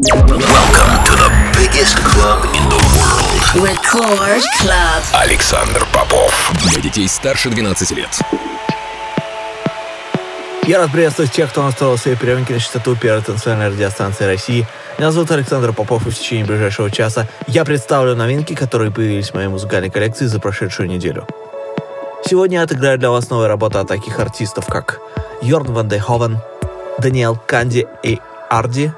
Welcome to the biggest club in the world. Record Club. Александр Попов. Для детей старше 12 лет. Я рад приветствовать тех, кто настроил свои приемники на частоту первой танцевальной радиостанции России. Меня зовут Александр Попов, и в течение ближайшего часа я представлю новинки, которые появились в моей музыкальной коллекции за прошедшую неделю. Сегодня я отыграю для вас новые работы от таких артистов, как Jorn van Deynhoven, Daniel Kandi и Ardi,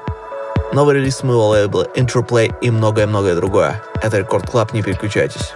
новый релиз моего лейбла Interplay и многое-многое другое. Это Record Club, не переключайтесь.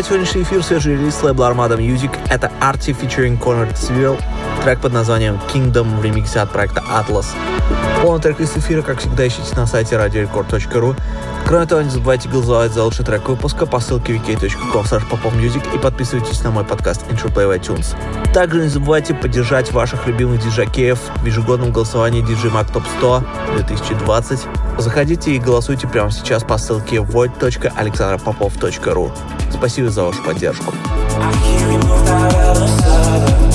Открывает сегодняшний эфир свежий релиз лейбла Armada Music. Это Arty featuring Conrad Civil, трек под названием Kingdom в ремиксе от проекта Atlas. Полный трек из эфира, как всегда, ищите на сайте radiorecord.ru. Кроме того, не забывайте голосовать за лучший трек выпуска по ссылке wiki.com popmusic и подписывайтесь на мой подкаст Interplay в iTunes. Также не забывайте поддержать ваших любимых диджакеев в ежегодном голосовании DJ Mag Top 100 2020. Заходите и голосуйте прямо сейчас по ссылке void.alexandropopov.ru. Спасибо за вашу поддержку. Рекорд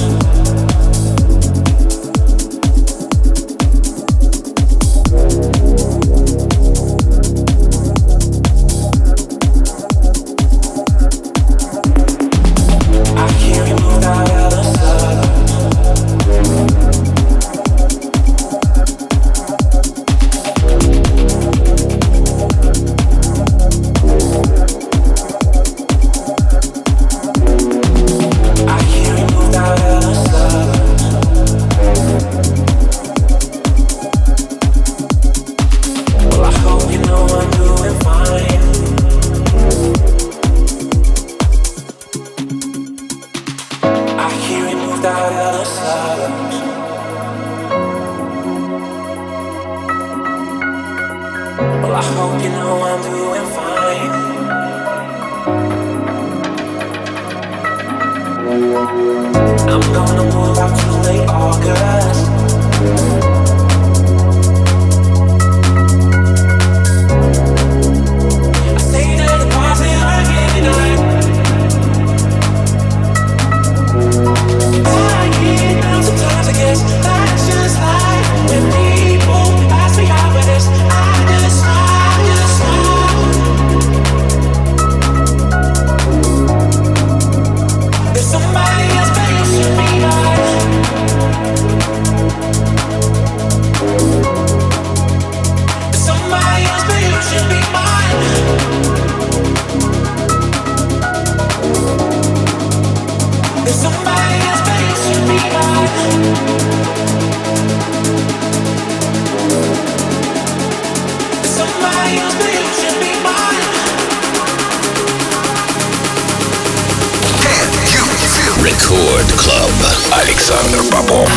Клаб. Александр Попов.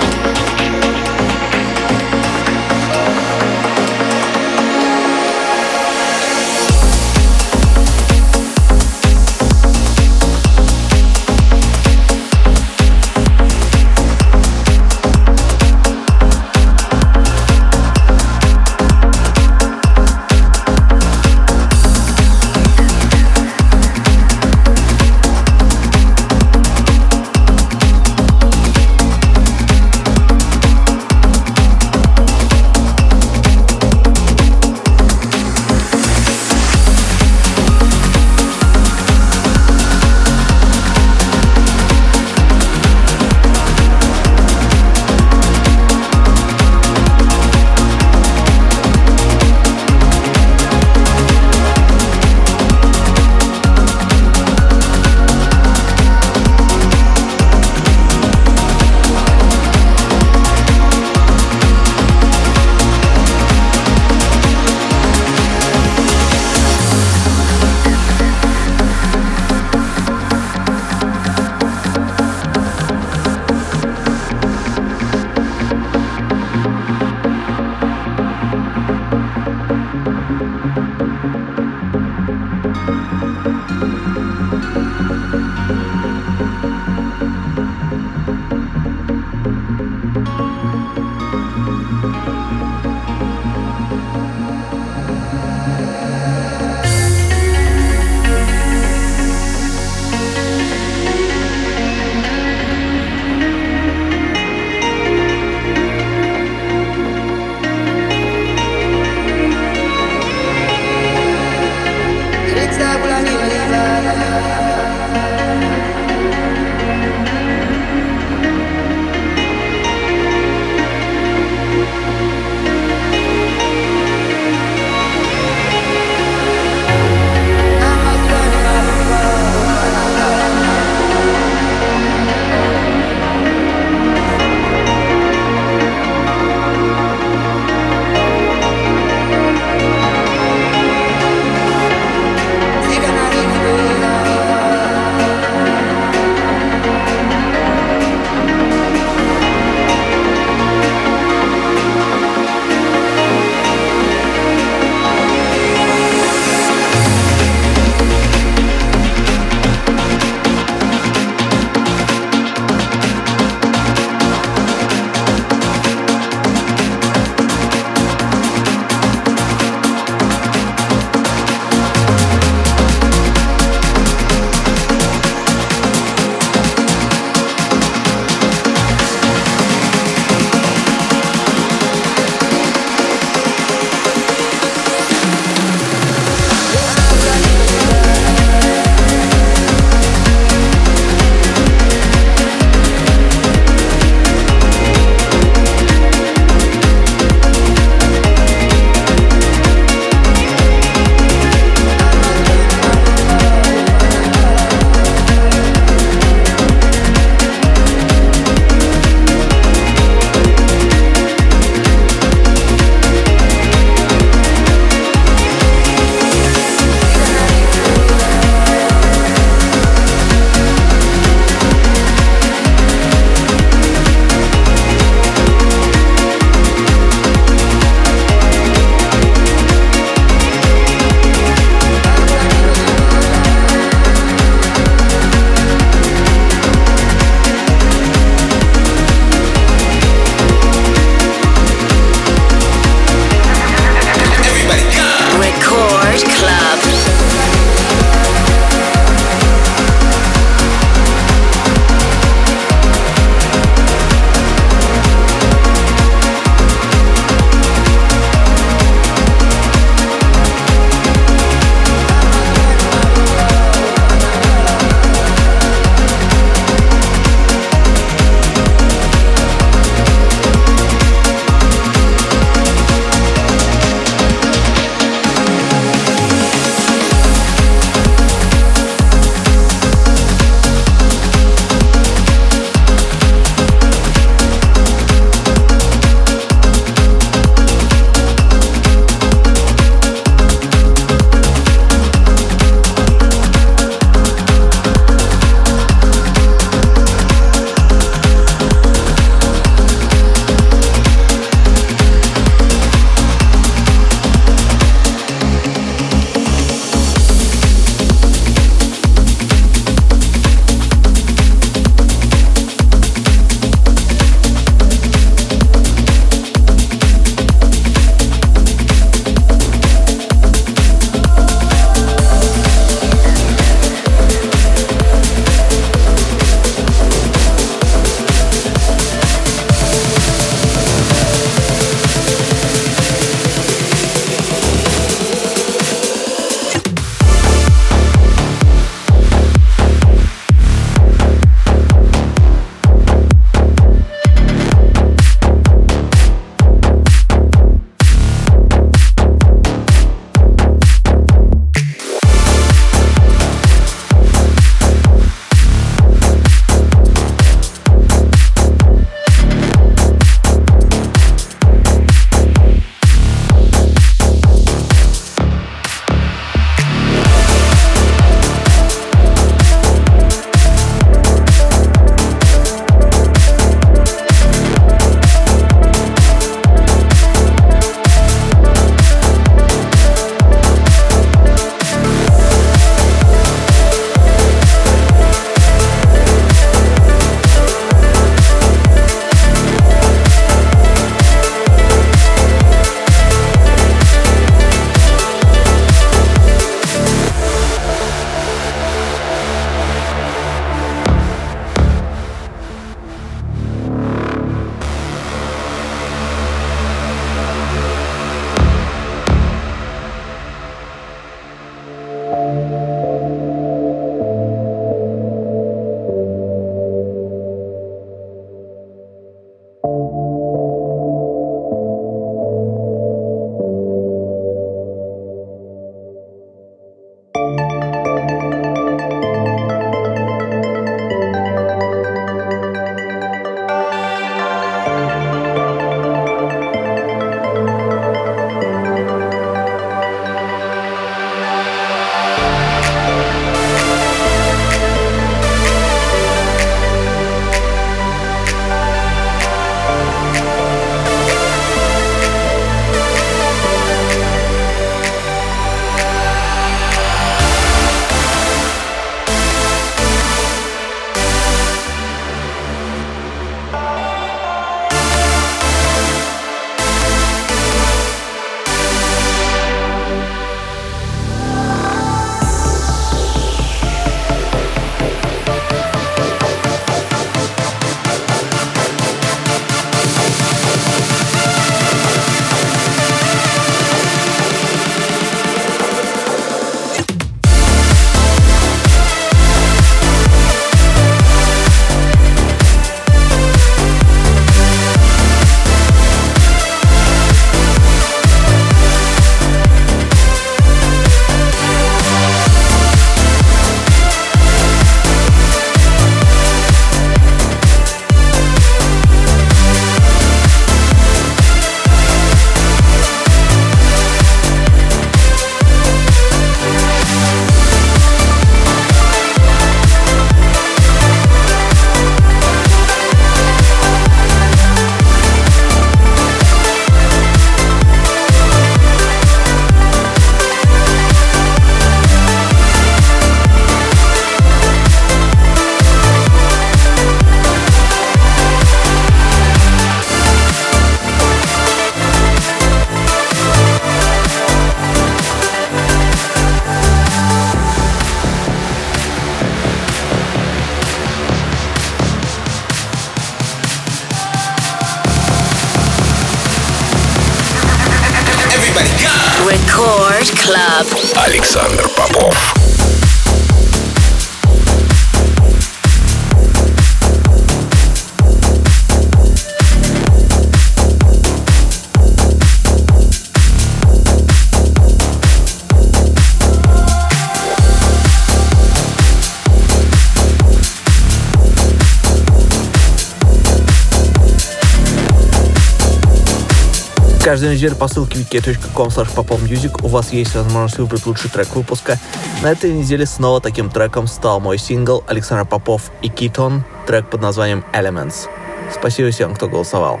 Неделю по ссылке wiki.com popmusic у вас есть возможность выбрать лучший трек выпуска. На этой неделе снова таким треком стал мой сингл Александр Попов и Китон, трек под названием Elements. Спасибо всем, кто голосовал.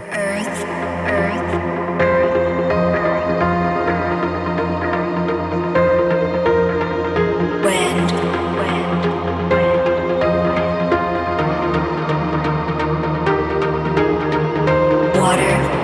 Earth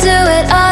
do it all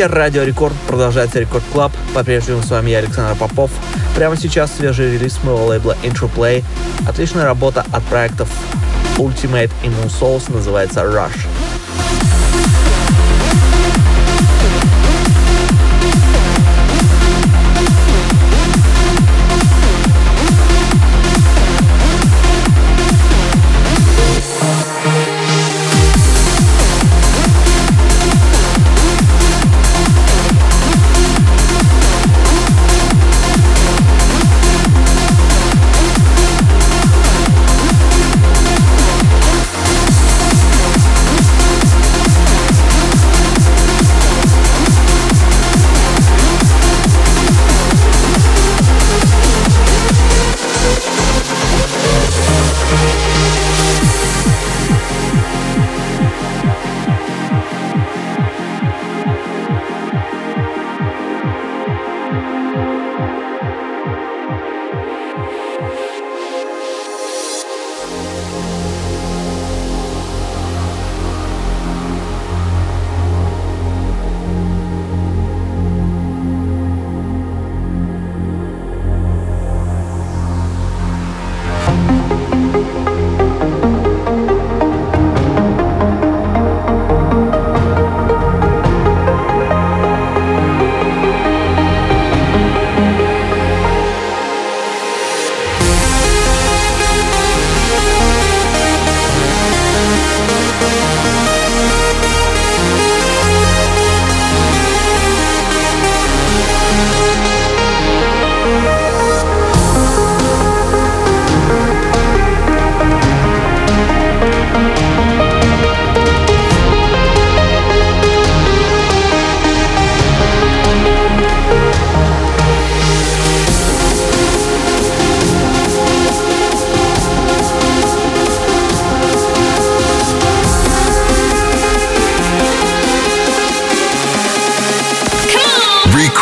частоте Радио Рекорд продолжается Record Club. По-прежнему с вами я, Александр Попов. Прямо сейчас свежий релиз моего лейбла Intro Отличная работа от проектов Ultimate и Moonsouls называется Rush.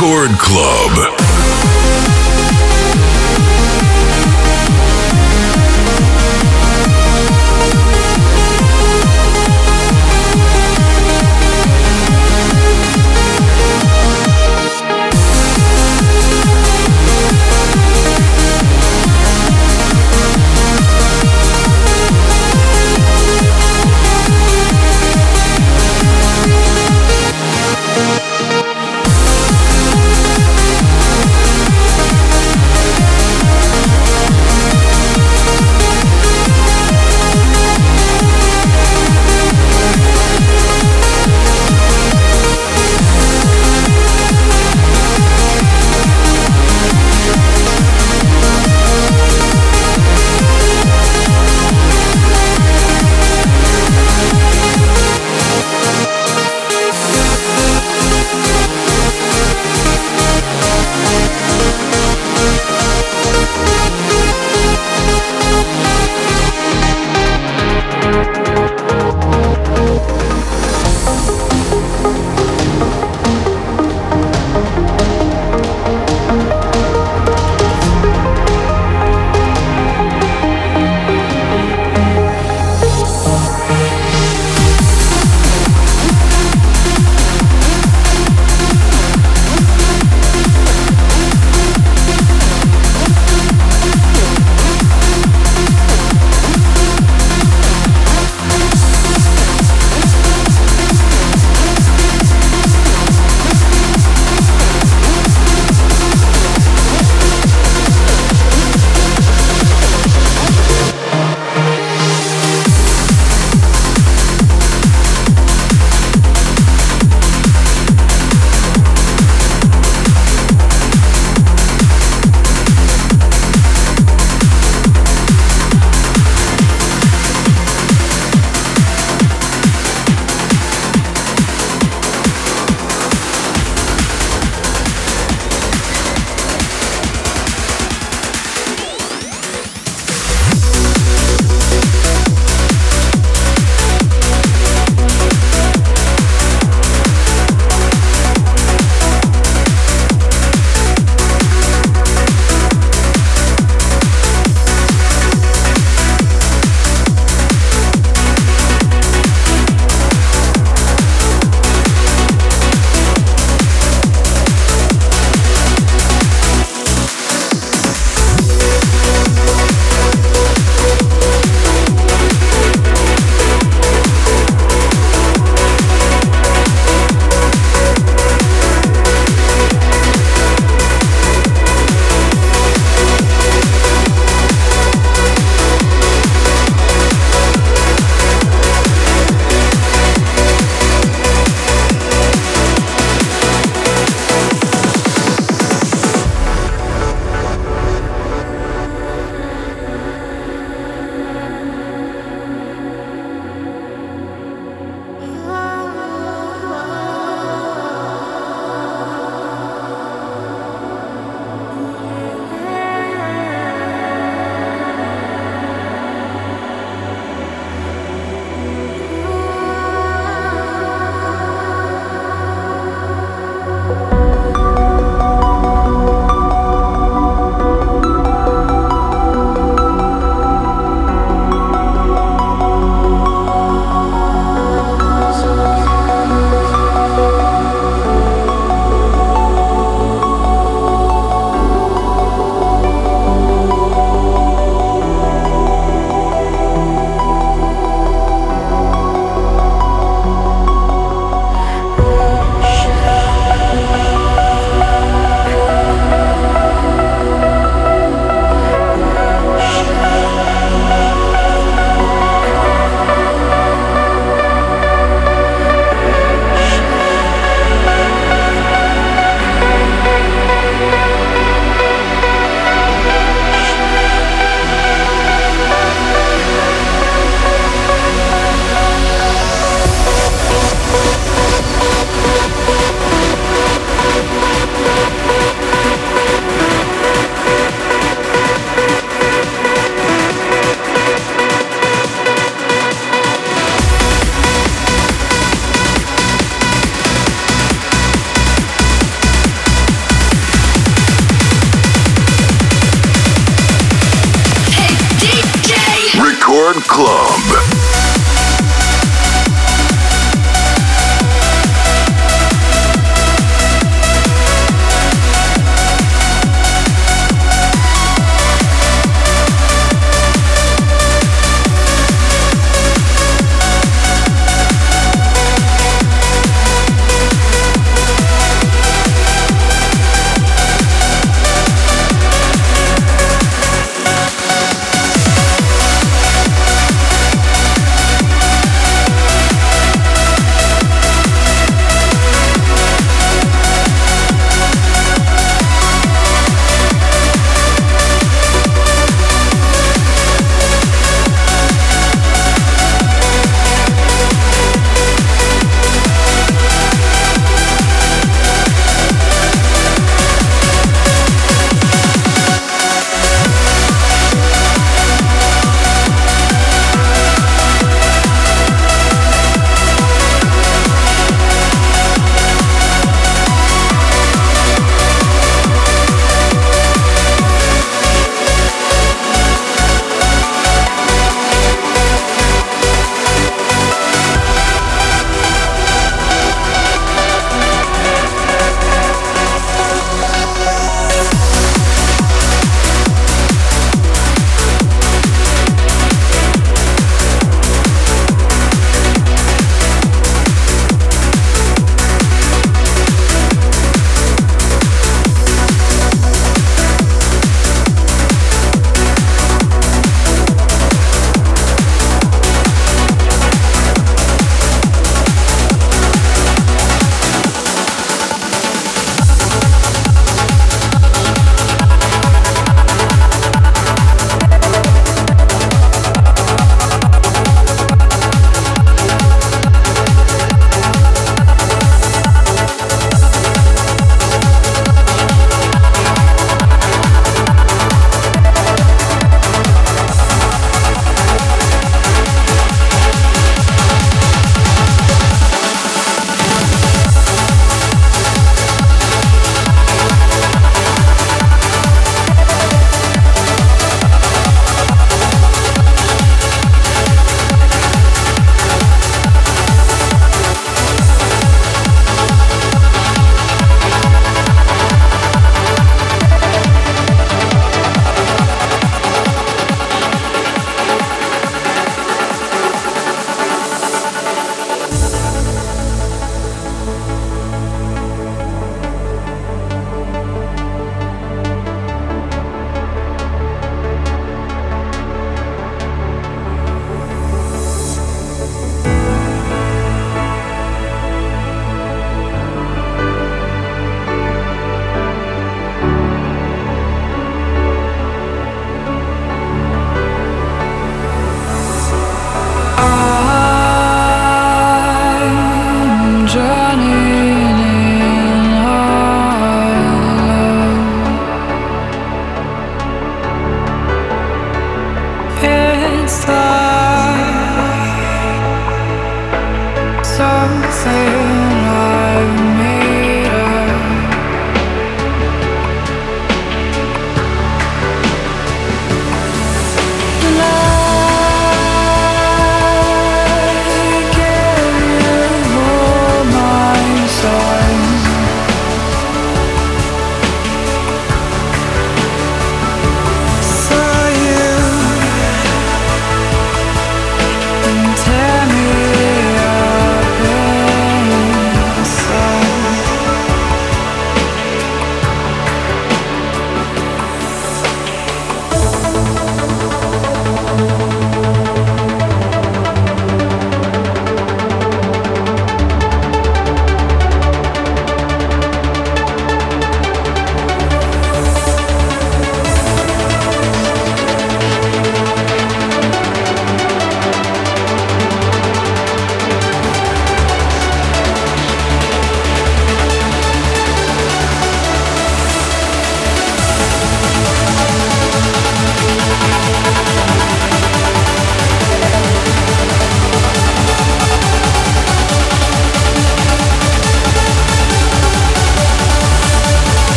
Record Club.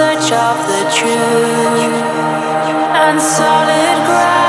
search of the truth and solid ground.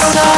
sun.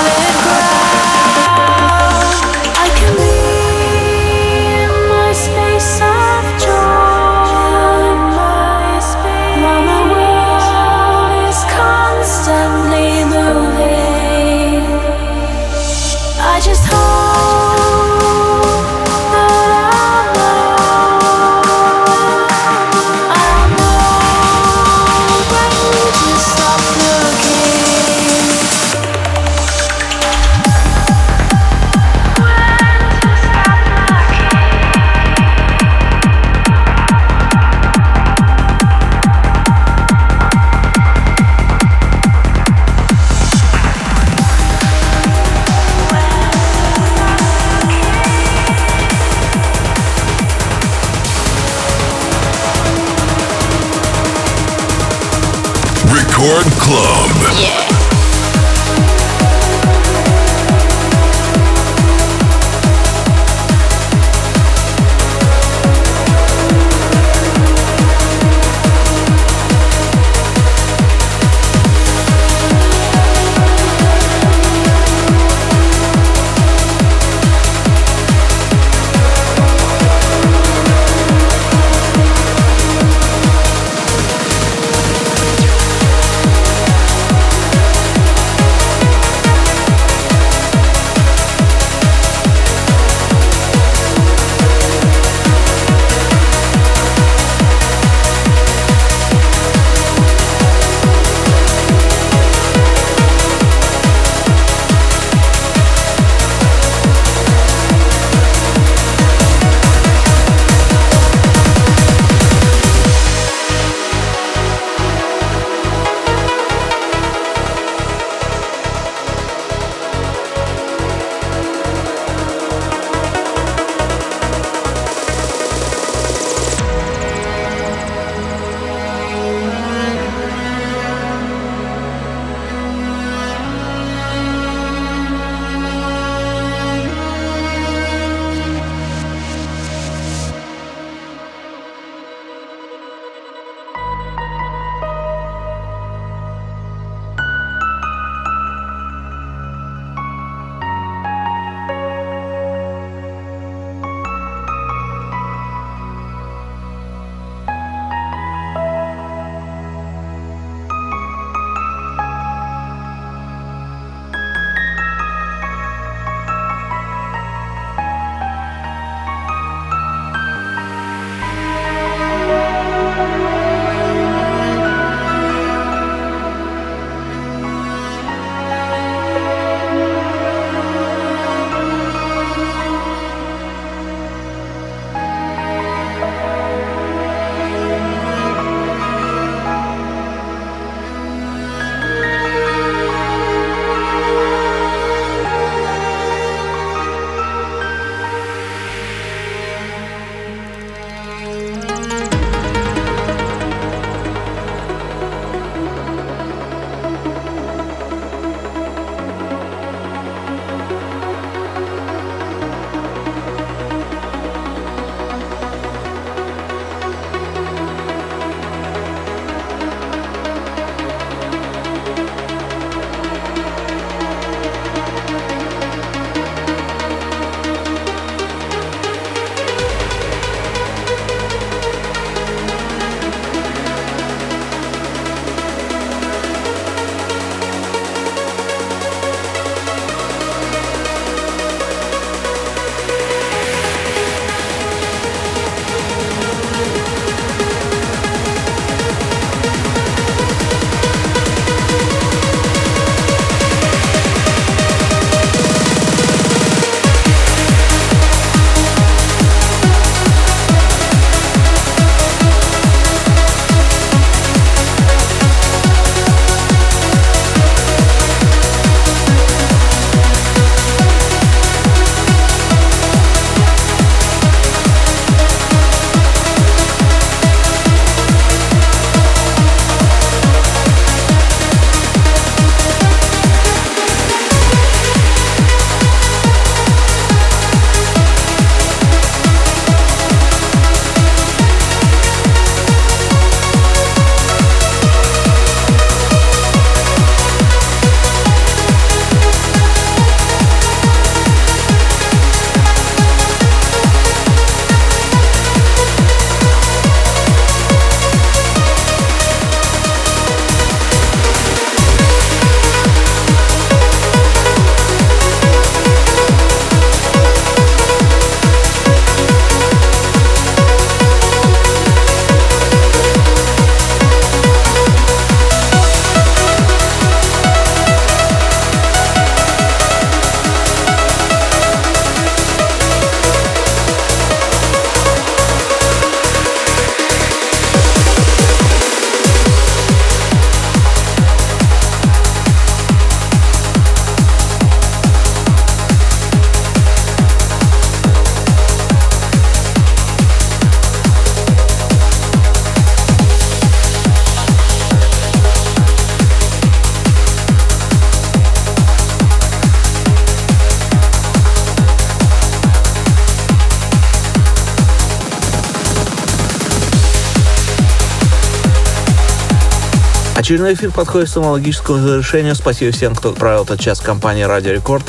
Очередной эфир подходит к самому логическому завершению. Спасибо всем, кто провел этот час в компании Радио Рекорд.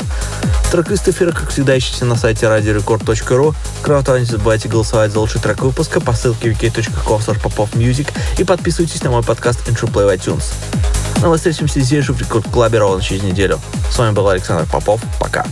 Трек-лист эфира, как всегда, ищите на сайте radiorecord.ru. Кроме того, не забывайте голосовать за лучший трек выпуска по ссылке wiki.com и подписывайтесь на мой подкаст Intro Play в iTunes. Ну а мы встретимся здесь же в Рекорд Клабе ровно через неделю. С вами был Александр Попов. Пока.